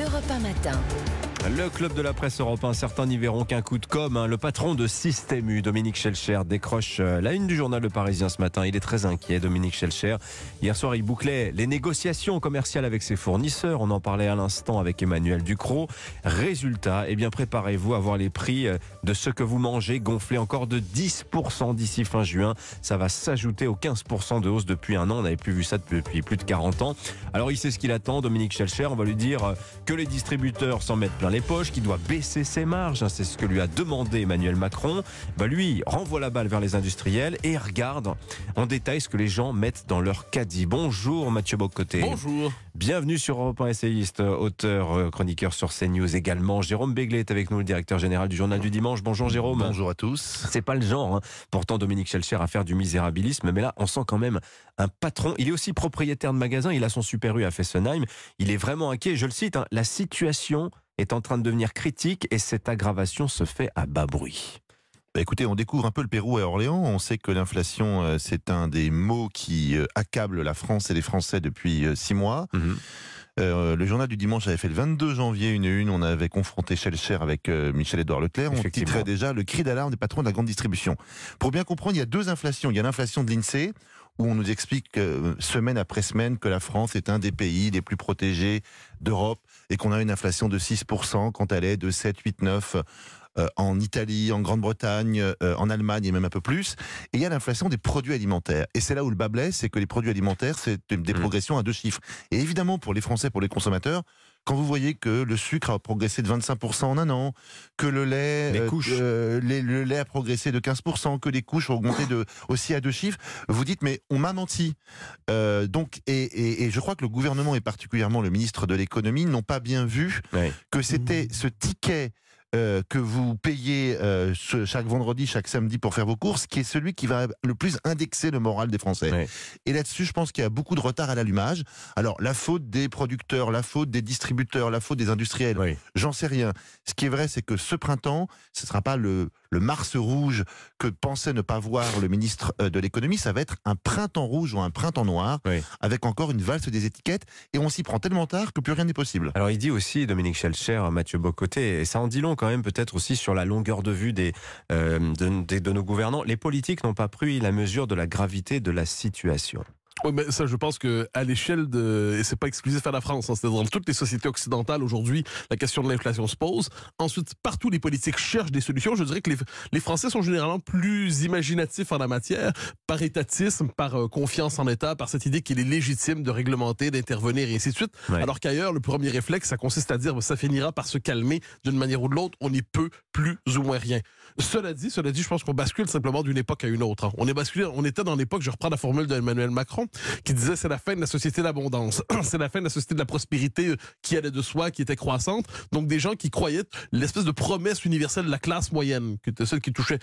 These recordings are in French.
Europe 1 Matin. Le club de la presse européen, certains n'y verront qu'un coup de com. hein. Le patron de Système U, Dominique Schelcher, décroche euh, la une du journal Le Parisien ce matin. Il est très inquiet, Dominique Schelcher. Hier soir, il bouclait les négociations commerciales avec ses fournisseurs. On en parlait à l'instant avec Emmanuel Ducrot. Résultat, eh bien, préparez-vous à voir les prix euh, de ce que vous mangez gonfler encore de 10% d'ici fin juin. Ça va s'ajouter aux 15% de hausse depuis un an. On n'avait plus vu ça depuis plus de 40 ans. Alors, il sait ce qu'il attend, Dominique Schelcher. On va lui dire euh, que les distributeurs s'en mettent plein les poches, qu'il doit baisser ses marges. hein, C'est ce que lui a demandé Emmanuel Macron. Bah lui, renvoie la balle vers les industriels et regarde en détail ce que les gens mettent dans leur caddie. Bonjour Mathieu Bocoté. Bonjour. Bienvenue sur Europe 1 essayiste, auteur, euh, chroniqueur sur CNews également. Jérôme Béglé est avec nous, le directeur général du journal du dimanche. Bonjour Jérôme. Bonjour à tous. C'est pas le genre, hein. pourtant Dominique Schelcher à faire du misérabilisme, mais là on sent quand même un patron. Il est aussi propriétaire de magasin, il a son super U à Fessenheim. Il est vraiment inquiet, je le cite, hein, la situation est en train de devenir critique et cette aggravation se fait à bas bruit. Bah, écoutez, on découvre un peu le Pérou à Orléans. On sait que l'inflation, euh, c'est un des mots qui euh, accable la France et les Français depuis euh, six mois. Euh, le journal du dimanche avait fait le 22 janvier une une. On avait confronté Schelcher avec euh, Michel-Édouard Leclerc. On titrait déjà le cri d'alarme des patrons de la grande distribution. Pour bien comprendre, il y a deux inflations. Il y a l'inflation de l'INSEE, où on nous explique euh, semaine après semaine que la France est un des pays les plus protégés d'Europe et qu'on a une inflation de 6% quand elle est de 7, 8, 9 euh, en Italie, en Grande-Bretagne, euh, en Allemagne et même un peu plus. Et il y a l'inflation des produits alimentaires. Et c'est là où le bas blesse, c'est que les produits alimentaires, c'est des Mhm. progressions à deux chiffres. Et évidemment, pour les Français, pour les consommateurs, quand vous voyez que le sucre a progressé de 25% en un an, que le lait, Les couches. euh, les- le lait a progressé de 15%, que les couches ont augmenté de, aussi à deux chiffres, vous dites mais on m'a menti. Euh, donc et, et- et je crois que le gouvernement et particulièrement le ministre de l'économie n'ont pas bien vu que c'était ce ticket euh, que vous payez euh, ce- chaque vendredi, chaque samedi pour faire vos courses, qui est celui qui va le plus indexer le moral des Français. Ouais. Et là-dessus, je pense qu'il y a beaucoup de retard à l'allumage. Alors, la faute des producteurs, la faute des distributeurs, la faute des industriels, j'en sais rien. Ce qui est vrai, c'est que ce printemps, ce ne sera pas le, le Mars rouge que pensait ne pas voir le ministre euh, de l'économie, ça va être un printemps rouge ou un printemps noir, Oui. avec encore une valse des étiquettes, et on s'y prend tellement tard que plus rien n'est possible. Alors il dit aussi, Dominique Schelcher, Mathieu Bocoté, et ça en dit long quand même peut-être aussi sur la longueur de vue des, euh, de nos gouvernants, les politiques n'ont pas pris la mesure de la gravité de la situation. Oui, mais ça, je pense que à l'échelle de, et c'est pas exclusif à la France, hein, c'est dans toutes les sociétés occidentales aujourd'hui, la question de l'inflation se pose. Ensuite, partout les politiques cherchent des solutions. Je dirais que les, les Français sont généralement plus imaginatifs en la matière, par étatisme, par euh, confiance en l'État, par cette idée qu'il est légitime de réglementer, d'intervenir et ainsi de suite. Ouais. Alors qu'ailleurs, le premier réflexe, ça consiste à dire, ça finira par se calmer d'une manière ou de l'autre. On n'y peut plus ou moins rien. Cela dit, cela dit, je pense qu'on bascule simplement d'une époque à une autre. hein. On est basculé, on était dans l'époque, je reprends la formule d'Emmanuel Macron, qui disait c'est la fin de la société d'abondance, c'est la fin de la société de la prospérité euh, qui allait de soi, qui était croissante. Donc des gens qui croyaient l'espèce de promesse universelle de la classe moyenne, qui était celle qui touchait,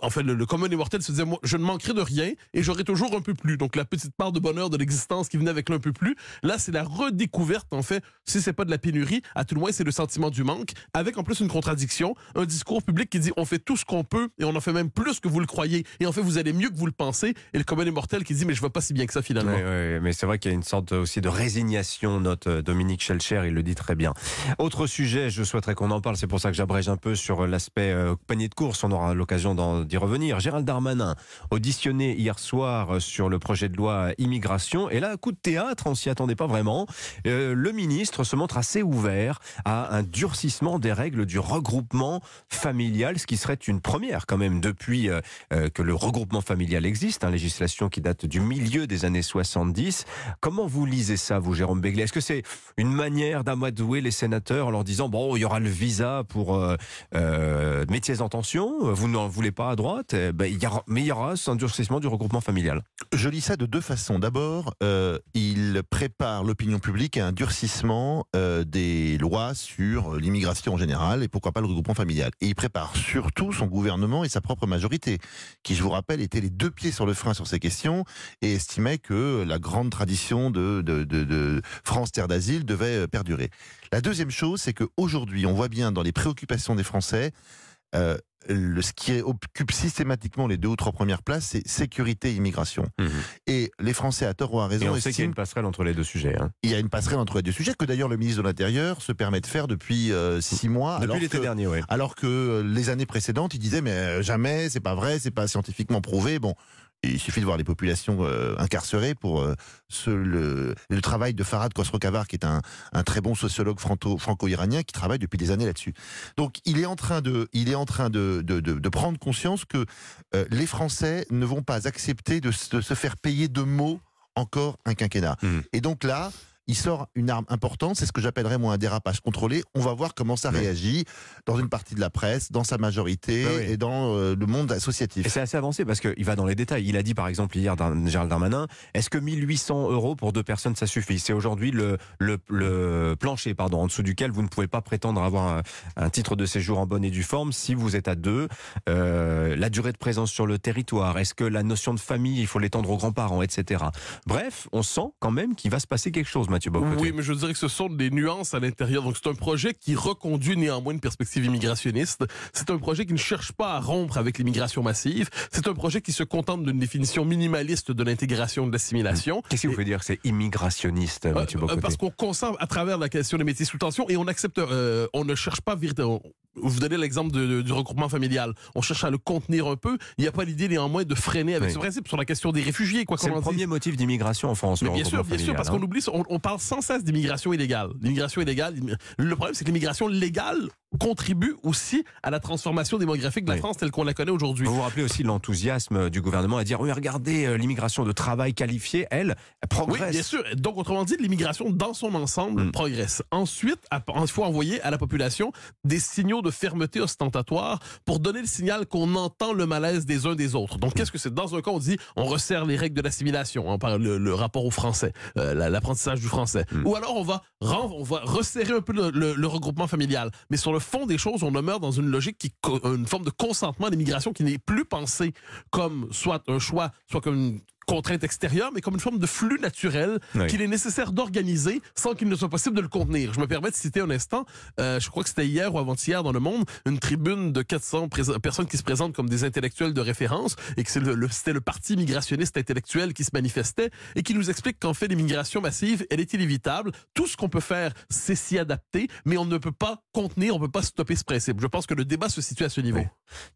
en fait, le, le commun immortel se disait je ne manquerai de rien et j'aurai toujours un peu plus. Donc la petite part de bonheur de l'existence qui venait avec l'un peu plus. Là, c'est la redécouverte, en fait. Si c'est pas de la pénurie, à tout le moins, c'est le sentiment du manque, avec en plus une contradiction, un discours public qui dit on fait tout ce qu'on peut et on en fait même plus que vous le croyez. Et en fait, vous allez mieux que vous le pensez. Et le commun immortel qui dit mais je vais pas si bien que ça Oui, mais c'est vrai qu'il y a une sorte aussi de résignation, note euh, Dominique Schelcher, il le dit très bien. Autre sujet, je souhaiterais qu'on en parle, c'est pour ça que j'abrège un peu sur l'aspect euh, panier de course, on aura l'occasion d'y revenir. Gérald Darmanin, auditionné hier soir euh, sur le projet de loi immigration, et là, coup de théâtre, on s'y attendait pas vraiment. Euh, le ministre se montre assez ouvert à un durcissement des règles du regroupement familial, ce qui serait une première quand même depuis euh, euh, que le regroupement familial existe, hein, législation qui date du milieu des années 70. Comment vous lisez ça, vous, Jérôme Béglé? Est-ce que c'est une manière d'amadouer les sénateurs en leur disant bon, il y aura le visa pour euh, euh, métiers en tension, vous n'en voulez pas à droite, eh ben, il y aura, mais il y aura un durcissement du regroupement familial. Je lis ça de deux façons. D'abord, euh, il prépare l'opinion publique à un durcissement euh, des lois sur l'immigration en général et pourquoi pas le regroupement familial. Et il prépare surtout son gouvernement et sa propre majorité, qui, je vous rappelle, étaient les deux pieds sur le frein sur ces questions et estimait que la grande tradition de, de, de, de France Terre d'Asile devait euh, perdurer. La deuxième chose, c'est qu'aujourd'hui, on voit bien dans les préoccupations des Français, euh, le, ce qui occupe systématiquement les deux ou trois premières places, c'est sécurité et immigration. Mhm. Et les Français, à tort ou à raison, Et on sait qu'il y a une passerelle entre les deux sujets. hein. il y a une passerelle entre les deux sujets que d'ailleurs le ministre de l'Intérieur se permet de faire depuis euh, six mois. Depuis alors l'été que- dernier, oui. alors que les années précédentes, il disait mais jamais, c'est pas vrai, c'est pas scientifiquement prouvé. Bon, il suffit de voir les populations euh, incarcérées pour euh, ce, le, le travail de Farhad Khosrow-Kavar, qui est un, un très bon sociologue franco- franco-iranien qui travaille depuis des années là-dessus. Donc, il est en train de, il est en train de, de, de- de prendre conscience que euh, les Français ne vont pas accepter de, se- faire payer de mots encore un quinquennat. Mhm. Et donc là. Il sort une arme importante, c'est ce que j'appellerais moi un dérapage contrôlé. On va voir comment ça réagit dans une partie de la presse, dans sa majorité oui. et dans euh, le monde associatif. Et c'est assez avancé parce qu'il va dans les détails. Il a dit par exemple hier, Gérald Darmanin, est-ce que 1800 euros pour deux personnes ça suffit? C'est aujourd'hui le, le, le plancher pardon, en dessous duquel vous ne pouvez pas prétendre avoir un, un titre de séjour en bonne et due forme si vous êtes à deux. Euh, la durée de présence sur le territoire, est-ce que la notion de famille, il faut l'étendre aux grands-parents, etc. Bref, on sent quand même qu'il va se passer quelque chose, Mathieu Bocoté. Oui, mais je dirais que ce sont des nuances à l'intérieur. Donc, c'est un projet qui reconduit néanmoins une perspective immigrationniste. C'est un projet qui ne cherche pas à rompre avec l'immigration massive. C'est un projet qui se contente d'une définition minimaliste de l'intégration de l'assimilation. Qu'est-ce que vous voulez dire que c'est immigrationniste, Euh, Mathieu euh, Bocoté parce qu'on conserve à travers la question des métiers sous tension et on accepte, euh, on ne cherche pas véritablement. Vous donnez l'exemple de- de- du regroupement familial. On cherche à le contenir un peu. Il n'y a pas l'idée néanmoins de freiner avec Oui. ce principe sur la question des réfugiés. Quoi C'est le dise. premier motif d'immigration en France. Mais bien sûr, bien sûr, parce hein. qu'on oublie, ça. on, on parle sans cesse d'immigration illégale. L'immigration illégale, le problème, c'est que l'immigration légale contribue aussi à la transformation démographique de la Oui. France telle qu'on la connaît aujourd'hui. Vous vous rappelez aussi l'enthousiasme du gouvernement à dire oui, regardez, euh, l'immigration de travail qualifié, elle, elle Oui, progresse. bien sûr. Donc, autrement dit, l'immigration dans son ensemble Mm. progresse. Ensuite, il faut envoyer à la population des signaux de fermeté ostentatoire pour donner le signal qu'on entend le malaise des uns des autres. Donc, qu'est-ce que c'est? Dans un cas, on dit on resserre les règles de l'assimilation, on parle le, le rapport au français, euh, la- l'apprentissage du français. Mm. Ou alors, on va, on va resserrer un peu le, le- le regroupement familial. Mais sur le fond des choses, on demeure dans une logique qui, une forme de consentement à l'immigration qui n'est plus pensée comme soit un choix, soit comme une contrainte extérieure, mais comme une forme de flux naturel Oui. qu'il est nécessaire d'organiser sans qu'il ne soit possible de le contenir. Je me permets de citer un instant, euh, je crois que c'était hier ou avant-hier dans Le Monde, une tribune de 400 prés- personnes qui se présentent comme des intellectuels de référence et que c'est le, le- c'était le parti migrationniste intellectuel qui se manifestait et qui nous explique qu'en fait l'immigration massive, elle est inévitable. Tout ce qu'on peut faire, c'est s'y adapter, mais on ne peut pas contenir, on ne peut pas stopper ce principe. Je pense que le débat se situe à ce niveau. Oui.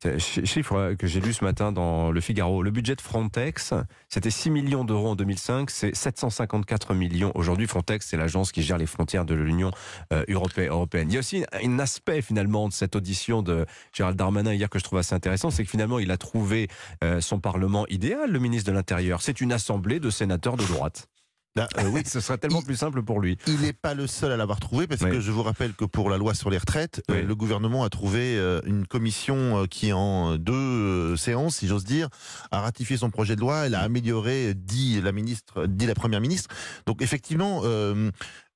C'est- chi- Chiffre que j'ai lu ce matin dans le Figaro. Le budget de Frontex, c'était 6 millions d'euros en 2005, c'est 754 millions aujourd'hui. Frontex, c'est l'agence qui gère les frontières de l'Union euh, europé- européenne. Il y a aussi un aspect finalement de cette audition de Gérald Darmanin hier que je trouve assez intéressant, c'est que finalement il a trouvé euh, son Parlement idéal, le ministre de l'Intérieur. C'est une assemblée de sénateurs de droite. Là, euh, oui, Ce serait tellement Il- plus simple pour lui. Il n'est pas le seul à l'avoir trouvé parce Oui. que je vous rappelle que pour la loi sur les retraites, euh, le gouvernement a trouvé euh, une commission qui, en deux séances, si j'ose dire, a ratifié son projet de loi. Elle a amélioré, dit la ministre, dit la première ministre. Donc effectivement.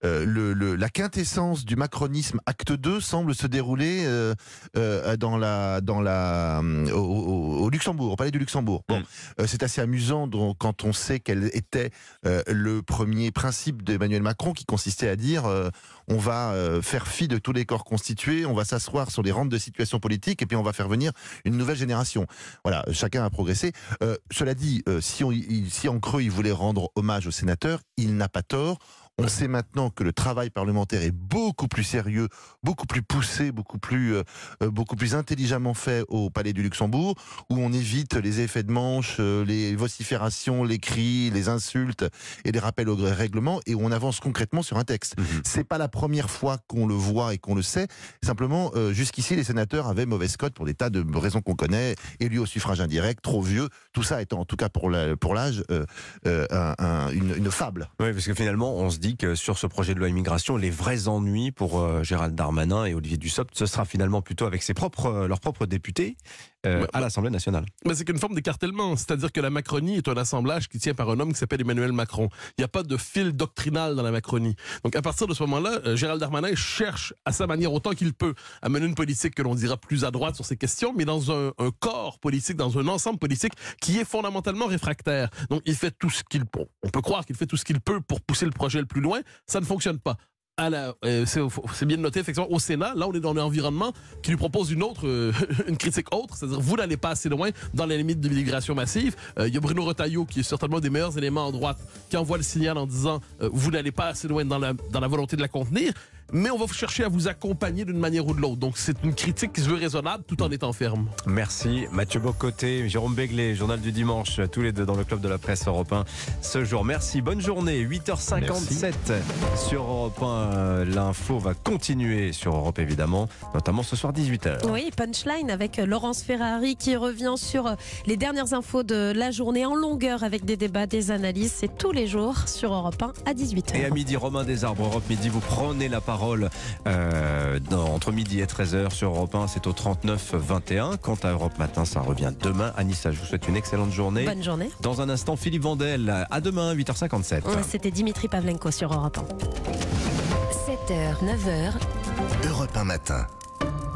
Euh, le, le- la quintessence du macronisme acte 2 semble se dérouler euh, euh, dans la, dans la, au, au- au Luxembourg, au palais du Luxembourg. Bon, Mm. c'est assez amusant donc, quand on sait quel était le premier principe d'Emmanuel Macron qui consistait à dire on va faire fi de tous les corps constitués, on va s'asseoir sur les rentes de situation politique et puis on va faire venir une nouvelle génération. Voilà, chacun a progressé. Cela dit, si, on, il- si en creux il voulait rendre hommage aux sénateurs, il n'a pas tort. On sait maintenant que le travail parlementaire est beaucoup plus sérieux, beaucoup plus poussé, beaucoup plus, euh, euh, beaucoup plus intelligemment fait au Palais du Luxembourg, où on évite les effets de manche, euh, les vociférations, les cris, les insultes et les rappels au règlement, et où on avance concrètement sur un texte. Mhm. C'est pas la première fois qu'on le voit et qu'on le sait. Simplement, euh, jusqu'ici, les sénateurs avaient mauvaise cote pour des tas de raisons qu'on connaît, élus au suffrage indirect, trop vieux, tout ça étant en tout cas pour la- pour l'âge euh, un- un- une, une fable. Oui, parce que finalement, on se dit que sur ce projet de loi immigration, les vrais ennuis pour euh, Gérald Darmanin et Olivier Dussopt, ce sera finalement plutôt avec ses propres, euh, leurs propres députés euh, à l'Assemblée nationale. C'est qu'une forme d'écartèlement. C'est-à-dire que la Macronie est un assemblage qui tient par un homme qui s'appelle Emmanuel Macron. Il n'y a pas de fil doctrinal dans la Macronie. Donc, à partir de ce moment-là, euh, Gérald Darmanin cherche, à sa manière, autant qu'il peut, à mener une politique que l'on dira plus à droite sur ces questions, mais dans un, un corps politique, dans un ensemble politique qui est fondamentalement réfractaire. Donc, il fait tout ce qu'il peut. On peut croire qu'il fait tout ce qu'il peut pour pousser le projet le plus loin. Ça ne fonctionne pas. euh, c'est bien noté effectivement au Sénat. Là, on est dans un environnement qui lui propose une autre, euh, une critique autre, c'est-à-dire vous n'allez pas assez loin dans la limite de l'immigration massive. Euh, Il y a Bruno Retailleau qui est certainement des meilleurs éléments en droite qui envoie le signal en disant euh, vous n'allez pas assez loin dans la volonté de la contenir. Mais on va chercher à vous accompagner d'une manière ou de l'autre. Donc c'est une critique qui se veut raisonnable tout en étant ferme. Merci Mathieu Bocoté, Jérôme Béglé, journal du dimanche, tous les deux dans le club de la presse européen ce jour. Merci, bonne journée. 8h57 sur Europe 1. Euh, L'info va continuer sur Europe évidemment, notamment ce soir 18h. Oui, punchline avec Laurence Ferrari qui revient sur euh, les dernières infos de la journée en longueur avec des débats, des analyses. C'est tous les jours sur Europe 1 à 18h. Et à midi, Romain Desarbres, Europe Midi, vous prenez la parole euh, dans- entre midi et 13h sur Europe 1, c'est au 39-21. Quant à Europe Matin, ça revient demain. Anissa, je vous souhaite une excellente journée. Bonne journée. Dans un instant, Philippe Vandel, à demain, 8h57. C'était Dimitri Pavlenko sur Europe 1. 7h, 9h, Europe 1 matin.